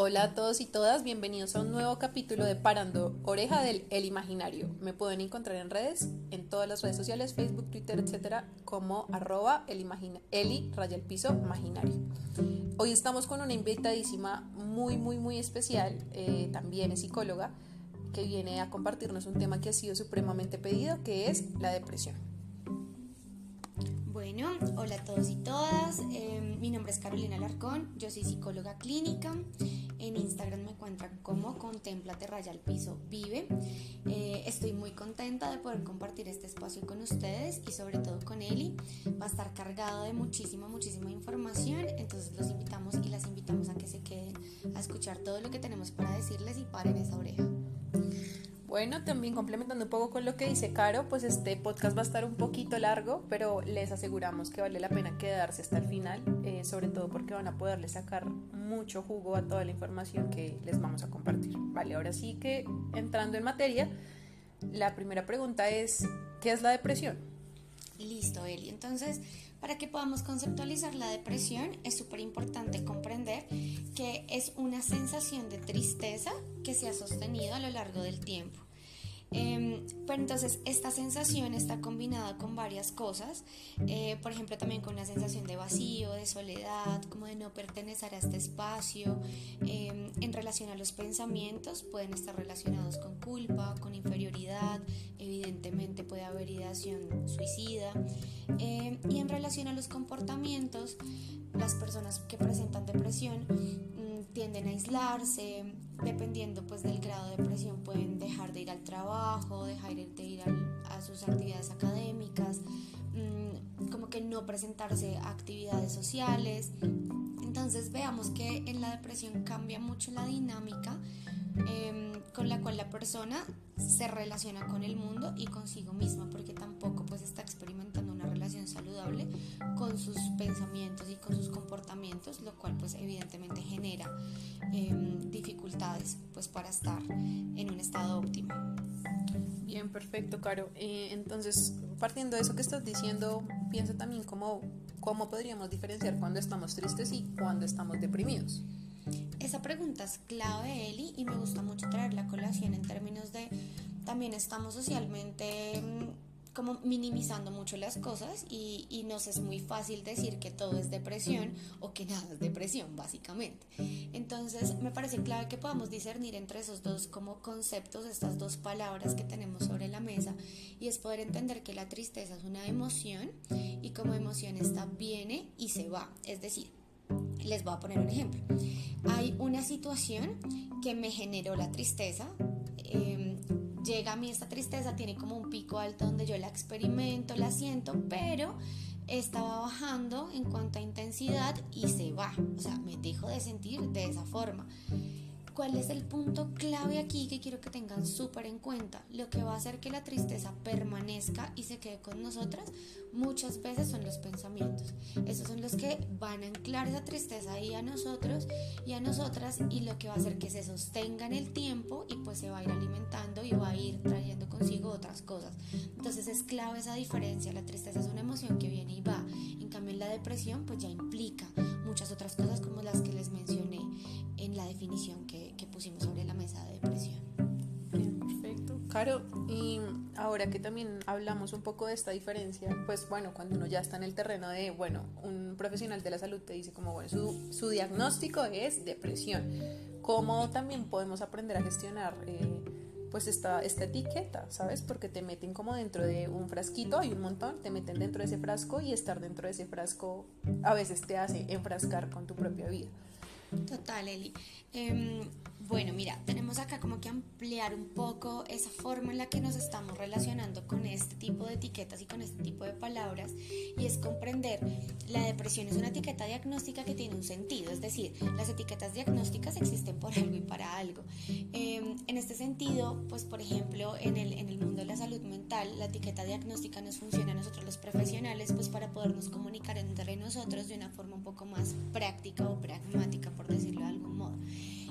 Hola a todos y todas, bienvenidos a un nuevo capítulo de Parando Oreja del El Imaginario. Me pueden encontrar en redes, en todas las redes sociales, Facebook, Twitter, etcétera, como arroba el eli raya el piso imaginario. Hoy estamos con una invitadísima muy, muy, muy especial, eh, también es psicóloga, que viene a compartirnos un tema que ha sido supremamente pedido, que es la depresión. Bueno, hola a todos y todas. Em, mi nombre es Carolina Larcón, yo soy psicóloga clínica. En Instagram me encuentran como Contemplate Raya al Piso Vive. Eh, estoy muy contenta de poder compartir este espacio con ustedes y sobre todo con Eli. Va a estar cargado de muchísima, muchísima información. Entonces los invitamos y las invitamos a que se queden a escuchar todo lo que tenemos para decirles y paren esa oreja. Bueno, también complementando un poco con lo que dice Caro, pues este podcast va a estar un poquito largo, pero les aseguramos que vale la pena quedarse hasta el final, eh, sobre todo porque van a poderle sacar mucho jugo a toda la información que les vamos a compartir. Vale, ahora sí que entrando en materia, la primera pregunta es, ¿qué es la depresión? Listo, Eli. Entonces, para que podamos conceptualizar la depresión, es súper importante comprender que es una sensación de tristeza que se ha sostenido a lo largo del tiempo. Em, pero entonces esta sensación está combinada con varias cosas, eh, por ejemplo también con una sensación de vacío, de soledad, como de no pertenecer a este espacio. Em, en relación a los pensamientos pueden estar relacionados con culpa, con inferioridad, evidentemente puede haber ideación suicida. Em, y en relación a los comportamientos, las personas que presentan depresión mm, tienden a aislarse, dependiendo pues del grado de depresión pueden dejar de ir al trabajo, dejar de ir a sus actividades académicas, mm, como que no presentarse a actividades sociales. Entonces veamos que en la depresión cambia mucho la dinámica em, con la cual la persona se relaciona con el mundo y consigo misma, porque tampoco pues está experimentando una relación saludable con sus pensamientos y con sus comportamientos, lo cual pues evidentemente genera em, dificultades pues para estar en un estado óptimo. Bien, perfecto, Caro. Eh, entonces, partiendo de eso que estás diciendo, piensa también cómo, cómo podríamos diferenciar cuando estamos tristes y cuando estamos deprimidos. Esa pregunta es clave, Eli, y me gusta mucho traer la colación en términos de también estamos socialmente mm, como minimizando mucho las cosas y, y, nos es muy fácil decir que todo es depresión o que nada es depresión, básicamente. Entonces, me parece clave que podamos discernir entre esos dos como conceptos, estas dos palabras que tenemos sobre la mesa, y es poder entender que la tristeza es una emoción y como emoción esta viene y se va. Es decir, les voy a poner un ejemplo. Hay una situación que me generó la tristeza. Llega a mí esta tristeza, tiene como un pico alto donde yo la experimento, la siento, pero estaba bajando en cuanto a intensidad y se va. O sea, me dejo de sentir de esa forma. ¿Cuál es el punto clave aquí que quiero que tengan súper en cuenta? Lo que va a hacer que la tristeza permanezca y se quede con nosotras muchas veces son los pensamientos. Esos son los que van a anclar esa tristeza ahí a nosotros y a nosotras y lo que va a hacer que se sostenga en el tiempo y pues se va a ir alimentando y va a ir trayendo consigo otras cosas. Entonces es clave esa diferencia. La tristeza es una emoción que viene y va. En cambio en la depresión pues ya implica muchas otras cosas como las que les mencioné en la definición que pusimos sobre la mesa de depresión. Perfecto. Caro, y ahora que también hablamos un poco de esta diferencia, pues bueno, cuando uno ya está en el terreno de, bueno, un profesional de la salud te dice como, bueno, su, su diagnóstico es depresión. ¿Cómo también podemos aprender a gestionar eh, pues esta, esta etiqueta, ¿sabes? Porque te meten como dentro de un frasquito, hay un montón, te meten dentro de ese frasco y estar dentro de ese frasco a veces te hace enfrascar con tu propia vida. Total, Eli. Em, bueno, mira, tenemos acá como que ampliar un poco esa forma en la que nos estamos relacionando con este tipo de etiquetas y con este tipo de palabras y es comprender la depresión es una etiqueta diagnóstica que tiene un sentido, es decir, las etiquetas diagnósticas existen por algo y para algo. Em, en este sentido, pues por ejemplo, en el, en el mundo de la salud mental, la etiqueta diagnóstica nos funciona a nosotros los profesionales pues para podernos comunicar entre nosotros de una forma un poco más práctica o pragmática, por decirlo de algún modo.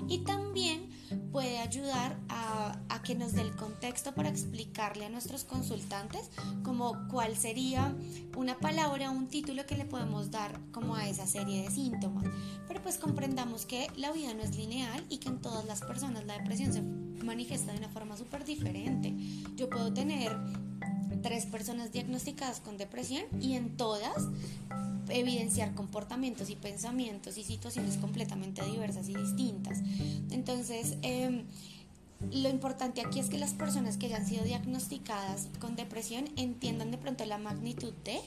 Y también puede ayudar a, que nos dé el contexto para explicarle a nuestros consultantes como cuál sería una palabra o un título que le podemos dar como a esa serie de síntomas. Pero pues comprendamos que la vida no es lineal y que en todas las personas la depresión se manifiesta de una forma súper diferente. Yo puedo tener tres personas diagnosticadas con depresión y en todas evidenciar comportamientos y pensamientos y situaciones completamente diversas y distintas. Entonces, em, lo importante aquí es que las personas que hayan sido diagnosticadas con depresión entiendan de pronto la magnitud de,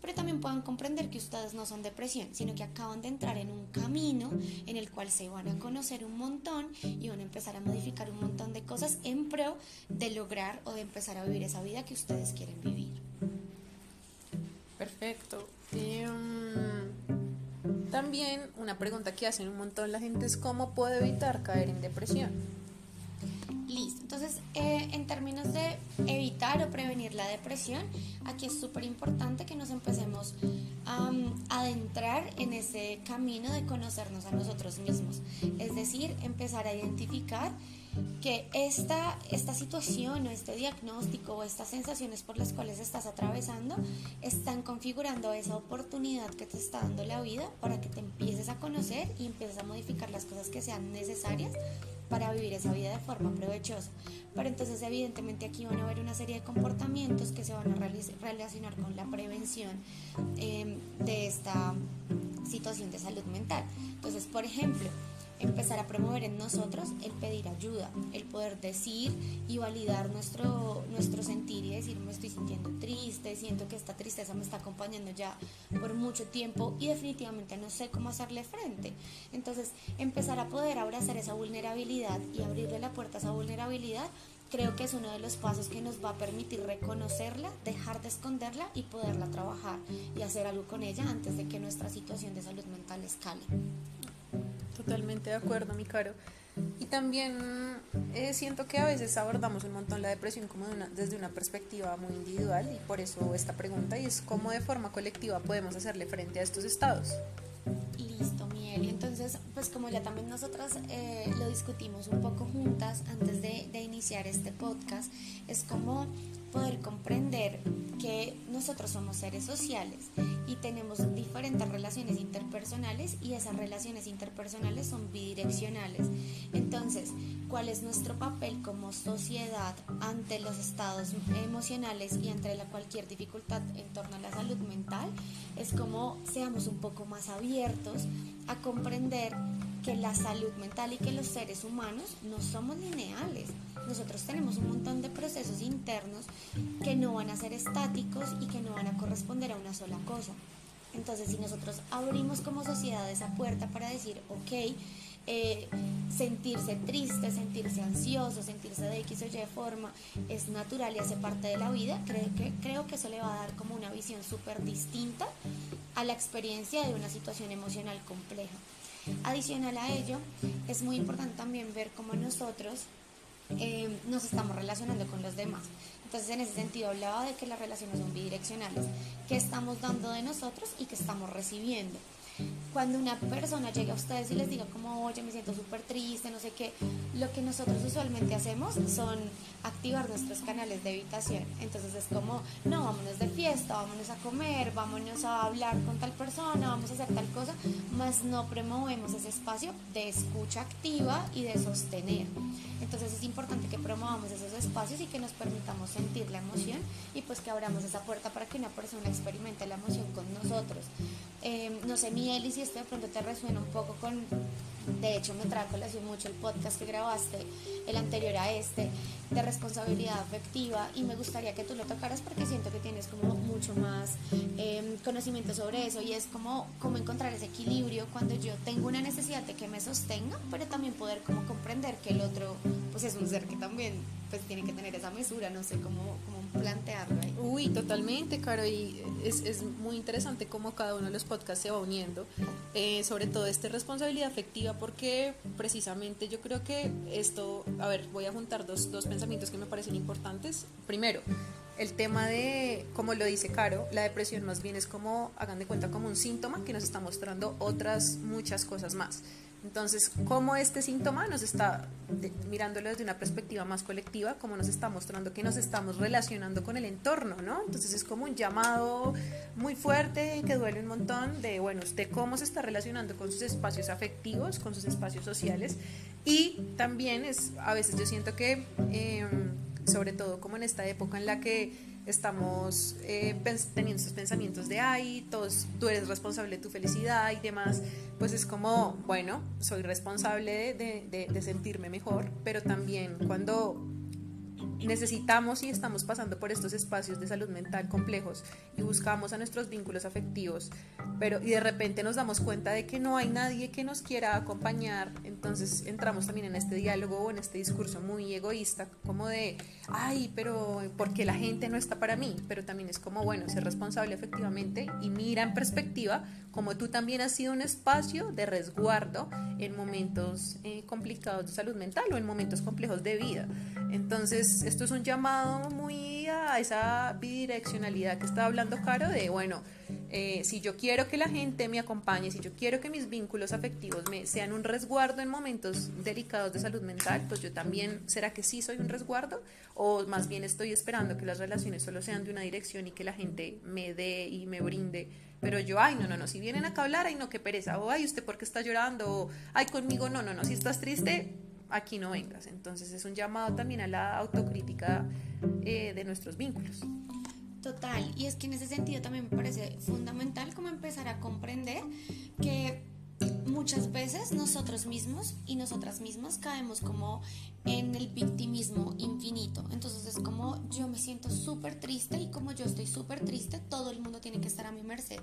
pero también puedan comprender que ustedes no son depresión, sino que acaban de entrar en un camino en el cual se van a conocer un montón y van a empezar a modificar un montón de cosas en pro de lograr o de empezar a vivir esa vida que ustedes quieren vivir. Perfecto. Em, también una pregunta que hacen un montón la gente es cómo puedo evitar caer en depresión. Listo. Entonces, eh, en términos de evitar o prevenir la depresión, aquí es súper importante que nos empecemos a adentrar en ese camino de conocernos a nosotros mismos. Es decir, empezar a identificar que esta, esta situación o este diagnóstico o estas sensaciones por las cuales estás atravesando están configurando esa oportunidad que te está dando la vida para que te empieces a conocer y empieces a modificar las cosas que sean necesarias para vivir esa vida de forma provechosa. Pero entonces evidentemente aquí van a haber una serie de comportamientos que se van a relacionar con la prevención em, de esta situación de salud mental. Entonces, por ejemplo, empezar a promover en nosotros el pedir ayuda, el poder decir y validar nuestro, nuestro sentir y decir me estoy sintiendo triste, siento que esta tristeza me está acompañando ya por mucho tiempo y definitivamente no sé cómo hacerle frente. Entonces empezar a poder abrazar esa vulnerabilidad y abrirle la puerta a esa vulnerabilidad creo que es uno de los pasos que nos va a permitir reconocerla, dejar de esconderla y poderla trabajar y hacer algo con ella antes de que nuestra situación de salud mental escale. Totalmente de acuerdo, mi caro. Y también eh, siento que a veces abordamos un montón la depresión como desde una perspectiva muy individual y por eso esta pregunta y es cómo de forma colectiva podemos hacerle frente a estos estados. Listo, Miel. Y entonces, pues como ya también nosotras eh, lo discutimos un poco juntas antes de, de iniciar este podcast, es como poder comprender que nosotros somos seres sociales y tenemos diferentes relaciones interpersonales y esas relaciones interpersonales son bidireccionales. Entonces, ¿cuál es nuestro papel como sociedad ante los estados emocionales y ante la cualquier dificultad en torno a la salud mental? Es como seamos un poco más abiertos a comprender que la salud mental y que los seres humanos no somos lineales. Nosotros tenemos un montón de procesos internos que no van a ser estáticos y que no van a corresponder a una sola cosa. Entonces, si nosotros abrimos como sociedad esa puerta para decir, ok, eh, sentirse triste, sentirse ansioso, sentirse de X o Y forma es natural y hace parte de la vida, creo que, creo que eso le va a dar como una visión súper distinta a la experiencia de una situación emocional compleja. Adicional a ello, es muy importante también ver cómo nosotros eh, nos estamos relacionando con los demás. Entonces, en ese sentido, hablaba de que las relaciones son bidireccionales, que estamos dando de nosotros y que estamos recibiendo cuando una persona llega a ustedes y les diga como, oye, me siento súper triste, no sé qué, lo que nosotros usualmente hacemos son activar nuestros canales de evitación. Entonces es como, no, vámonos de fiesta, vámonos a comer, vámonos a hablar con tal persona, vamos a hacer tal cosa, más no promovemos ese espacio de escucha activa y de sostener. Entonces es importante que promovamos esos espacios y que nos permitamos sentir la emoción y pues que abramos esa puerta para que una persona experimente la emoción con nosotros. Eh, no sé, mi Eli, si esto de pronto te resuena un poco con, de hecho me trae colación mucho el podcast que grabaste, el anterior a este, de responsabilidad afectiva y me gustaría que tú lo tocaras porque siento que tienes como mucho más em, conocimiento sobre eso y es como, como encontrar ese equilibrio cuando yo tengo una necesidad de que me sostenga, pero también poder como comprender que el otro pues es un ser que también pues tiene que tener esa mesura, no sé cómo plantearlo ahí. Uy, totalmente, Caro, y es, es, muy interesante cómo cada uno de los podcasts se va uniendo, eh, sobre todo esta responsabilidad afectiva, porque precisamente yo creo que esto, a ver, voy a juntar dos, dos pensamientos que me parecen importantes. Primero, el tema de, como lo dice Caro, la depresión más bien es como, hagan de cuenta, como un síntoma que nos está mostrando otras muchas cosas más. Entonces, ¿cómo este síntoma nos está, mirándolo desde una perspectiva más colectiva, cómo nos está mostrando que nos estamos relacionando con el entorno, ¿no? Entonces es como un llamado muy fuerte que duele un montón de, bueno, usted cómo se está relacionando con sus espacios afectivos, con sus espacios sociales y también es, a veces yo siento que, em, sobre todo como en esta época en la que estamos eh, teniendo estos pensamientos de, ay, todos, tú eres responsable de tu felicidad y demás, pues es como, bueno, soy responsable de, de sentirme mejor, pero también cuando necesitamos y estamos pasando por estos espacios de salud mental complejos y buscamos a nuestros vínculos afectivos, pero y de repente nos damos cuenta de que no hay nadie que nos quiera acompañar, entonces entramos también en este diálogo o en este discurso muy egoísta, como de, ay, pero porque la gente no está para mí, pero también es como, bueno, ser responsable efectivamente y mira en perspectiva como tú también has sido un espacio de resguardo en momentos eh, complicados de salud mental o en momentos complejos de vida. Entonces, esto es un llamado muy a esa bidireccionalidad que estaba hablando Caro de, bueno, eh, si yo quiero que la gente me acompañe, si yo quiero que mis vínculos afectivos me sean un resguardo en momentos delicados de salud mental, pues yo también, ¿será que sí soy un resguardo? O más bien estoy esperando que las relaciones solo sean de una dirección y que la gente me dé y me brinde. Pero yo, ay, no, no, no, si vienen acá a hablar, ay, no, qué pereza, o ay, usted por qué está llorando, o ay, conmigo, no, no, no, si estás triste, aquí no vengas. Entonces es un llamado también a la autocrítica eh, de nuestros vínculos. Total, y es que en ese sentido también me parece fundamental como empezar a comprender que muchas veces nosotros mismos y nosotras mismas caemos como en el victimismo infinito. Entonces es como yo me siento súper triste y como yo estoy súper triste, todo el mundo tiene que estar a mi merced.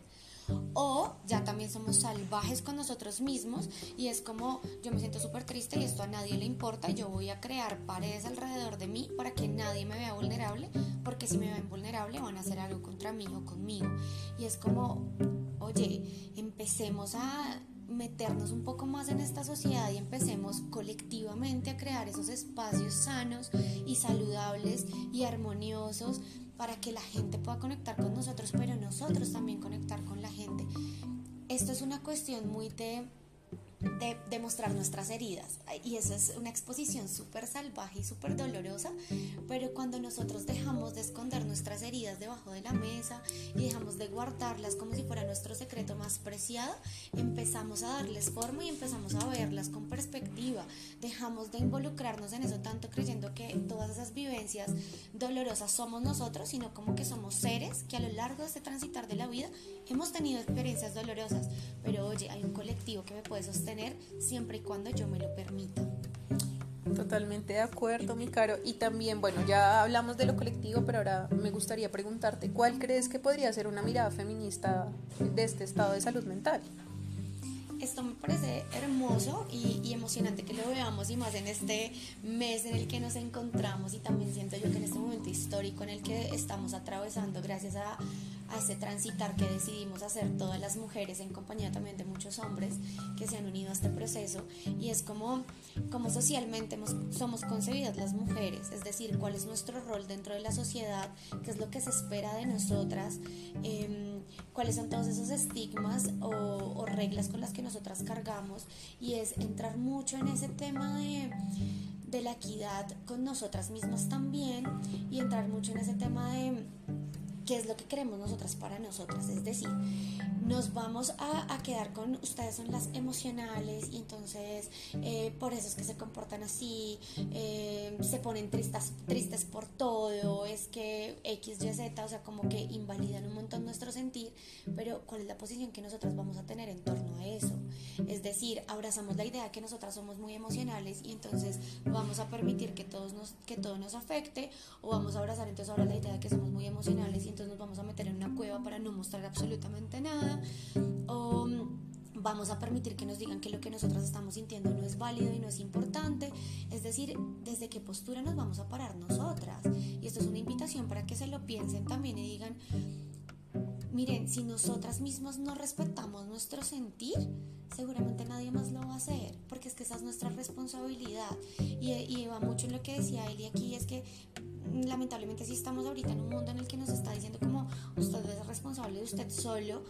O ya también somos salvajes con nosotros mismos y es como yo me siento súper triste y esto a nadie le importa, yo voy a crear paredes alrededor de mí para que nadie me vea vulnerable, porque si me ven vulnerable van a hacer algo contra mí o conmigo. Y es como, oye, empecemos a meternos un poco más en esta sociedad y empecemos colectivamente a crear esos espacios sanos y saludables y armoniosos para que la gente pueda conectar con nosotros, pero nosotros también conectar con la gente. Esto es una cuestión muy de de, demostrar nuestras heridas. Y eso es una exposición súper salvaje y súper dolorosa, pero cuando nosotros dejamos de esconder nuestras heridas debajo de la mesa y dejamos de guardarlas como si fuera nuestro secreto más preciado, empezamos a darles forma y empezamos a verlas con perspectiva. Dejamos de involucrarnos en eso tanto creyendo que todas esas vivencias dolorosas somos nosotros, sino como que somos seres que a lo largo de este transitar de la vida hemos tenido experiencias dolorosas, pero oye, hay un colectivo que me puede sostener siempre y cuando yo me lo permita. Totalmente de acuerdo, mi caro. Y también, bueno, ya hablamos de lo colectivo, pero ahora me gustaría preguntarte, ¿cuál crees que podría ser una mirada feminista de este estado de salud mental? esto me parece hermoso y, y, emocionante que lo veamos y más en este mes en el que nos encontramos y también siento yo que en este momento histórico en el que estamos atravesando gracias a, a ese transitar que decidimos hacer todas las mujeres en compañía también de muchos hombres que se han unido a este proceso. Y es como, como socialmente somos concebidas las mujeres, es decir, cuál es nuestro rol dentro de la sociedad, qué es lo que se espera de nosotras, eh, cuáles son todos esos estigmas o, o reglas con las que nosotras cargamos. Y es entrar mucho en ese tema de de la equidad con nosotras mismas también y entrar mucho en ese tema de qué es lo que queremos nosotras para nosotras. Es decir, nos vamos a, quedar con ustedes son las emocionales y entonces eh, por eso es que se comportan así, eh, se ponen tristes, tristes por todo, es que X, Y, Z, o sea, como que invalidan un montón nuestro sentir, pero ¿cuál es la posición que nosotras vamos a tener en torno a eso? Es decir, abrazamos la idea que nosotras somos muy emocionales y entonces vamos a permitir que, todos nos, que todo nos afecte o vamos a abrazar entonces ahora la idea de que somos muy emocionales y entonces nos vamos a meter en una cueva para no mostrar absolutamente nada o vamos a permitir que nos digan que lo que nosotras estamos sintiendo no es válido y no es importante. Es decir, desde qué postura nos vamos a parar nosotras. Y esto es una invitación para que se lo piensen también y digan, miren, si nosotras mismas no respetamos nuestro sentir, seguramente nadie más lo va a hacer, porque es que esa es nuestra responsabilidad. Y, y va mucho en lo que decía Eli aquí, es que lamentablemente sí estamos ahorita en un mundo en el que nos está diciendo como usted es responsable de usted solo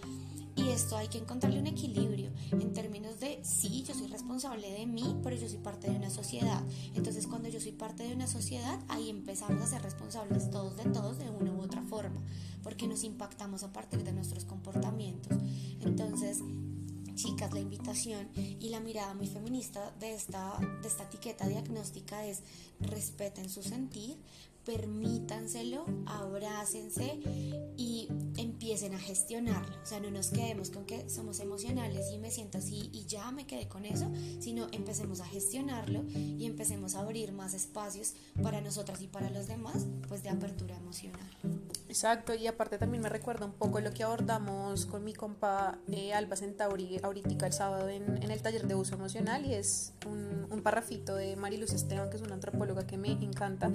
y, esto hay que encontrarle un equilibrio en términos de, sí, yo soy responsable de mí, pero yo soy parte de una sociedad. Entonces cuando yo soy parte de una sociedad, ahí empezamos a ser responsables todos de todos de una u otra forma, porque nos impactamos a partir de nuestros comportamientos. Entonces, chicas, la invitación y la mirada muy feminista de esta, de esta etiqueta diagnóstica es respeten su sentir, permítanselo, abrácense y empiecen a gestionarlo. O sea, no nos quedemos con que somos emocionales y me siento así y ya me quedé con eso, sino empecemos a gestionarlo y empecemos a abrir más espacios para nosotras y para los demás, pues de apertura emocional. Exacto, y aparte también me recuerda un poco lo que abordamos con mi compa eh, Alba Centauri ahorita el sábado en, en, el taller de uso emocional y es un, un parrafito de Mariluz Esteban, que es una antropóloga que me encanta,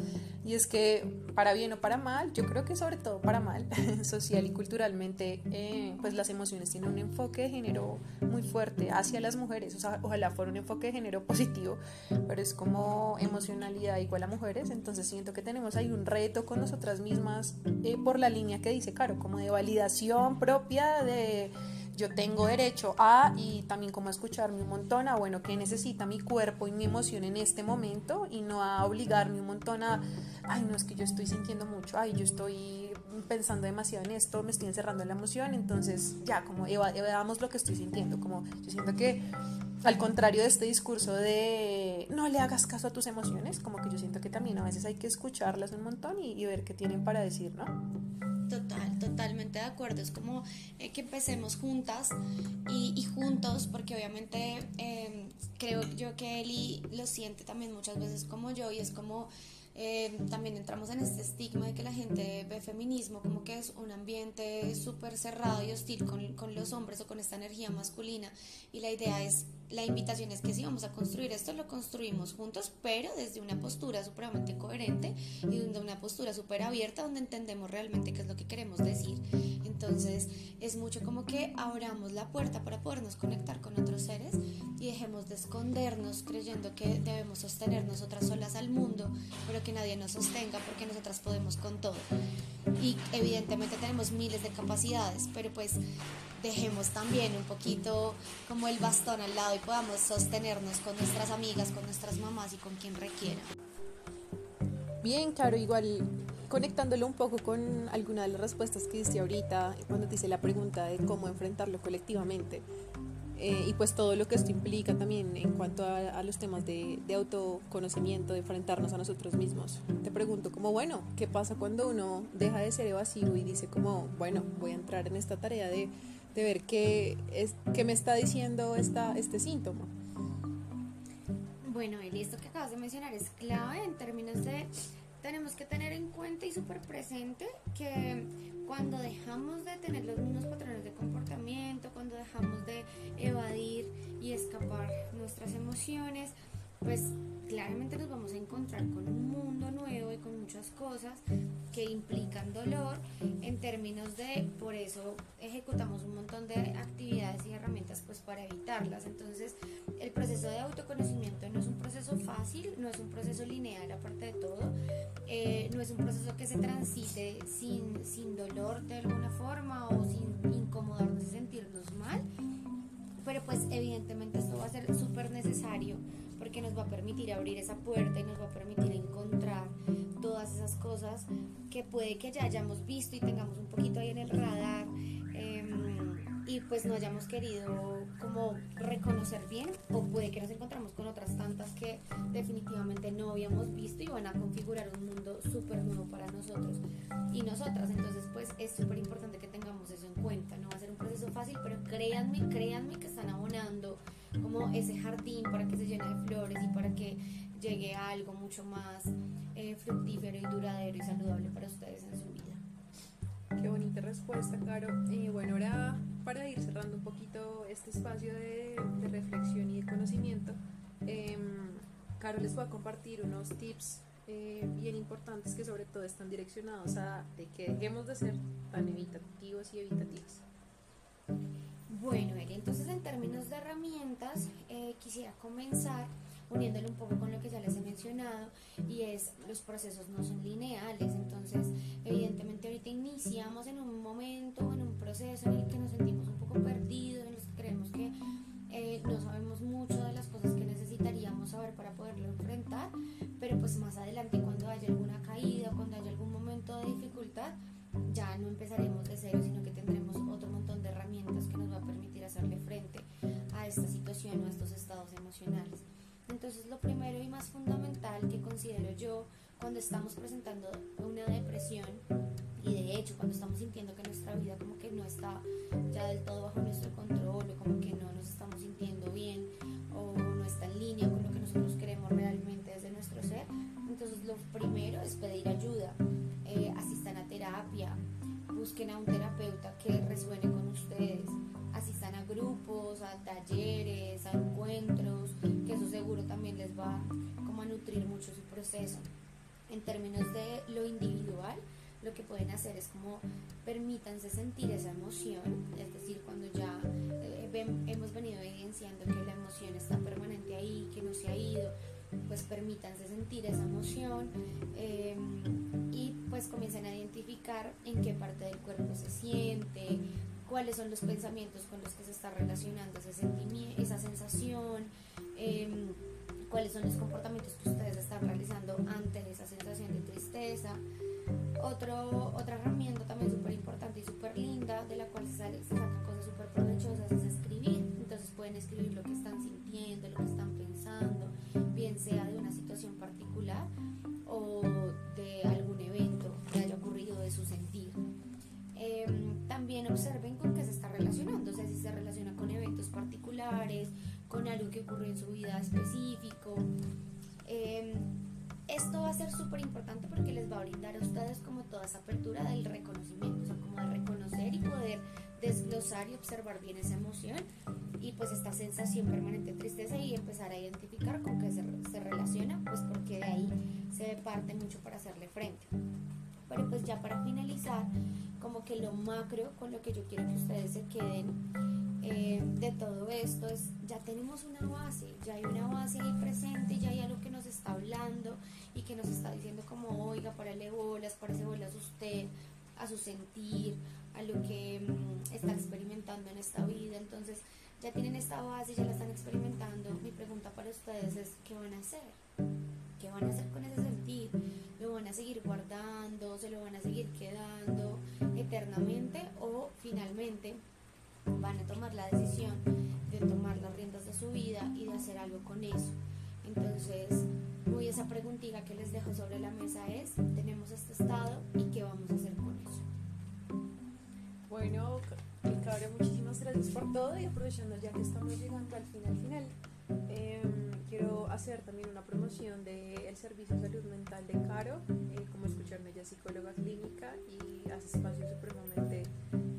y es que para bien o para mal, yo creo que sobre todo para mal, social y culturalmente, eh, pues las emociones tienen un enfoque de género muy fuerte hacia las mujeres, o sea, ojalá fuera un enfoque de género positivo, pero es como emocionalidad igual a mujeres, entonces siento que tenemos ahí un reto con nosotras mismas. Eh, por la línea que dice Caro, como de validación propia de yo tengo derecho a y también como a escucharme un montón a bueno que necesita mi cuerpo y mi emoción en este momento y no a obligarme un montón a ay no es que yo estoy sintiendo mucho ay yo estoy pensando demasiado en esto me estoy encerrando en la emoción entonces ya como evadamos lo que estoy sintiendo como yo siento que al contrario de este discurso de no le hagas caso a tus emociones, como que yo siento que también a veces hay que escucharlas un montón y, ver qué tienen para decir, ¿no? Total, totalmente de acuerdo. Es como eh, que empecemos juntas y, juntos, porque obviamente em, creo yo que Eli lo siente también muchas veces como yo y es como eh, también entramos en este estigma de que la gente ve feminismo como que es un ambiente súper cerrado y hostil con, con, los hombres o con esta energía masculina y la idea es, la invitación es que si vamos a construir esto lo construimos juntos pero desde una postura supremamente coherente y desde una postura súper abierta donde entendemos realmente qué es lo que queremos decir entonces es mucho como que abramos la puerta para podernos conectar con otros seres y dejemos de escondernos creyendo que debemos sostener nosotras solas al mundo pero que nadie nos sostenga porque nosotras podemos con todo. Y evidentemente tenemos miles de capacidades, pero pues dejemos también un poquito como el bastón al lado y podamos sostenernos con nuestras amigas, con nuestras mamás y con quien requiera. Bien, claro, igual conectándolo un poco con alguna de las respuestas que diste ahorita cuando te hice la pregunta de cómo enfrentarlo colectivamente. Eh, y pues todo lo que esto implica también en cuanto a, los temas de, de, autoconocimiento, de enfrentarnos a nosotros mismos. Te pregunto como, bueno, ¿qué pasa cuando uno deja de ser evasivo y dice como, bueno, voy a entrar en esta tarea de, de ver qué, es, qué me está diciendo esta, este síntoma? Bueno, Eli, esto que acabas de mencionar es clave en términos de tenemos que tener en cuenta y súper presente que cuando dejamos de tener los mismos patrones de comportamiento, cuando dejamos de evadir y escapar nuestras emociones, pues claramente nos vamos a encontrar con un mundo nuevo y con muchas cosas que implican dolor en términos por eso ejecutamos un montón de actividades y herramientas pues para evitarlas. Entonces el proceso de autoconocimiento no es un proceso fácil, no es un proceso lineal aparte de todo, eh, no es un proceso que se transite sin, sin dolor de alguna forma o sin incomodarnos y sentirnos mal, pero pues evidentemente esto va a ser súper necesario porque nos va a permitir abrir esa puerta y nos va a permitir encontrar todas esas cosas que puede que ya hayamos visto y tengamos un poquito ahí en el radar em, y pues no hayamos querido como reconocer bien o puede que nos encontramos con otras tantas que definitivamente no habíamos visto y van a configurar un mundo súper nuevo para nosotros y nosotras. Entonces pues es súper importante que tengamos eso en cuenta. No va a ser un proceso fácil pero créanme créanme que están abonando como ese jardín para que se llene de flores y para que llegue a algo mucho más eh, fructífero y duradero y saludable para ustedes en su vida. Qué bonita respuesta, Caro. Y bueno, ahora para ir cerrando un poquito este espacio de, reflexión y de conocimiento, eh, Caro les voy a compartir unos tips eh, bien importantes que sobre todo están direccionados a de que dejemos de ser tan evitativos y evitativas. Bueno, Eli, entonces en términos de herramientas, eh, quisiera comenzar uniéndole un poco con lo que ya les he mencionado y es los procesos no son lineales, entonces evidentemente ahorita iniciamos en un momento, en un proceso en el que nos sentimos un poco perdidos cuando también les va como a nutrir mucho su proceso. En términos de lo individual, lo que pueden hacer es como permítanse sentir esa emoción, es decir, cuando ya eh, hemos venido evidenciando que la emoción está permanente ahí, que no se ha ido, pues permítanse sentir esa emoción em, y pues comiencen a identificar en qué parte del cuerpo se siente, cuáles son los pensamientos con los que se está relacionando ese sentimiento, esa sensación, em, cuáles son los comportamientos que ustedes están realizando ante esa sensación de tristeza. Otro, otra herramienta también súper importante y súper linda, de la cual se, sacan cosas súper provechosas, es escribir. Entonces pueden escribir lo que están sintiendo, lo que están pensando, bien sea de una situación particular o de algún evento que haya ocurrido de su sentir. Em, también observen con qué se está relacionando, o sea, si se relaciona con eventos particulares, con algo que ocurrió en su vida específico. Ser súper importante porque les va a brindar a ustedes como toda esa apertura del reconocimiento, o sea, como de reconocer y poder desglosar y observar bien esa emoción y pues esta sensación permanente de tristeza y empezar a identificar con qué se, se relaciona, pues porque de ahí se parte mucho para hacerle frente. Pero pues ya para finalizar, como que lo macro con lo que yo quiero que ustedes se queden eh, de todo esto es, ya tenemos una base, ya hay una base ahí presente, ya hay algo que nos está hablando y que nos está diciendo como, oiga, párale bolas, párale bolas usted, a su sentir, a lo que mm, está experimentando en esta vida. Entonces, ya tienen esta base, ya la están experimentando. Mi pregunta para ustedes es, ¿qué van a hacer? ¿Qué van a hacer con ese sentir? ¿Lo van a seguir guardando? ¿Se lo van a seguir quedando eternamente? ¿O finalmente van a tomar la decisión de tomar las riendas de su vida y de hacer algo con eso. Entonces, muy esa preguntita que les dejo sobre la mesa es, tenemos este estado y qué vamos a hacer con eso. Bueno, Cabra, muchísimas gracias por todo y aprovechando ya que estamos llegando al final final, em, quiero hacer también una promoción del Servicio de Salud Mental de Caro. Eh, como escucharon, ella es psicóloga clínica y hace espacios supremamente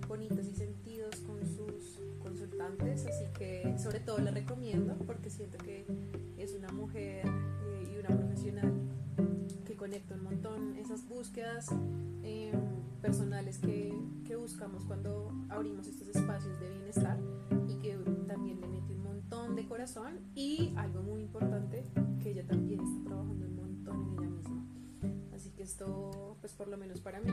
bonitos y sentidos con sus consultantes, así que sobre todo le recomiendo porque siento que es una mujer eh, y una profesional que conecta un montón esas búsquedas em, personales que, que buscamos cuando abrimos estos espacios de bienestar y que también le mete un montón de corazón y algo muy importante que ella también está trabajando un montón en ella misma. Así que esto, pues por lo menos para mí,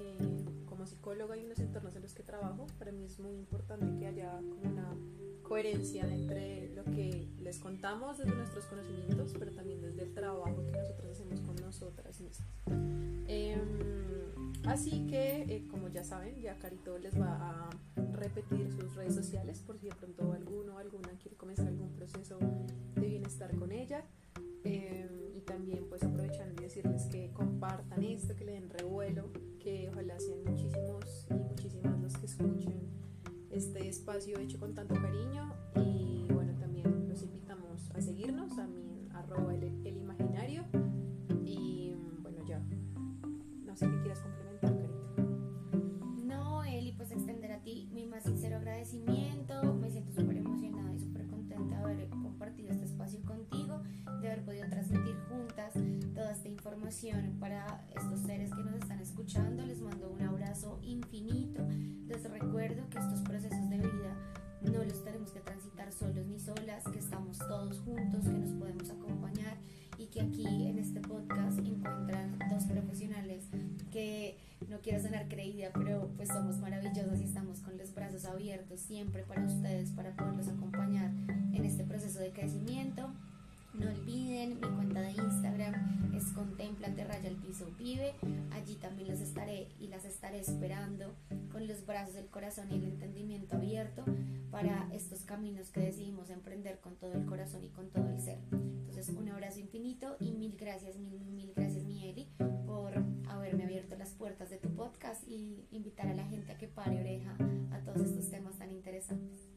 eh, como psicóloga y en los entornos en los que trabajo, para mí es muy importante que haya como una coherencia entre lo que les contamos desde nuestros conocimientos, pero también desde el trabajo que nosotros hacemos con nosotras mismas. Em, así que, eh, como ya saben, ya Carito les va a repetir sus redes sociales por si de pronto alguno o alguna quiere comenzar algún proceso de bienestar con ella. Em, y también pues aprovechando y decirles que compartan esto, que le den revuelo, que ojalá sean muchísimos y muchísimas los que escuchen este espacio hecho con tanto cariño. Y bueno también los invitamos a seguirnos a mi arroba el, el imaginario. Y bueno ya. No sé qué quieras complementar Carita. No Eli pues extender a ti mi más sincero agradecimiento compartido este espacio contigo de haber podido transmitir juntas toda esta información para estos seres que nos están escuchando. Les mando un abrazo infinito. Les recuerdo que estos procesos de vida no los tenemos que transitar solos ni solas, que estamos todos juntos, que nos podemos acompañar y que aquí en este podcast encuentran dos profesionales que no quiero sonar creída, pero pues somos maravillosos y estamos con los brazos abiertos siempre para ustedes, para poderlos acompañar de crecimiento. No olviden, mi cuenta de Instagram es contemplate raya el piso vive. Allí también las estaré y las estaré esperando con los brazos, el corazón y el entendimiento abierto para estos caminos que decidimos emprender con todo el corazón y con todo el ser. Entonces, un abrazo infinito y mil gracias, mil, mil gracias, mi Eli, por haberme abierto las puertas de tu podcast y invitar a la gente a que pare oreja a todos estos temas tan interesantes.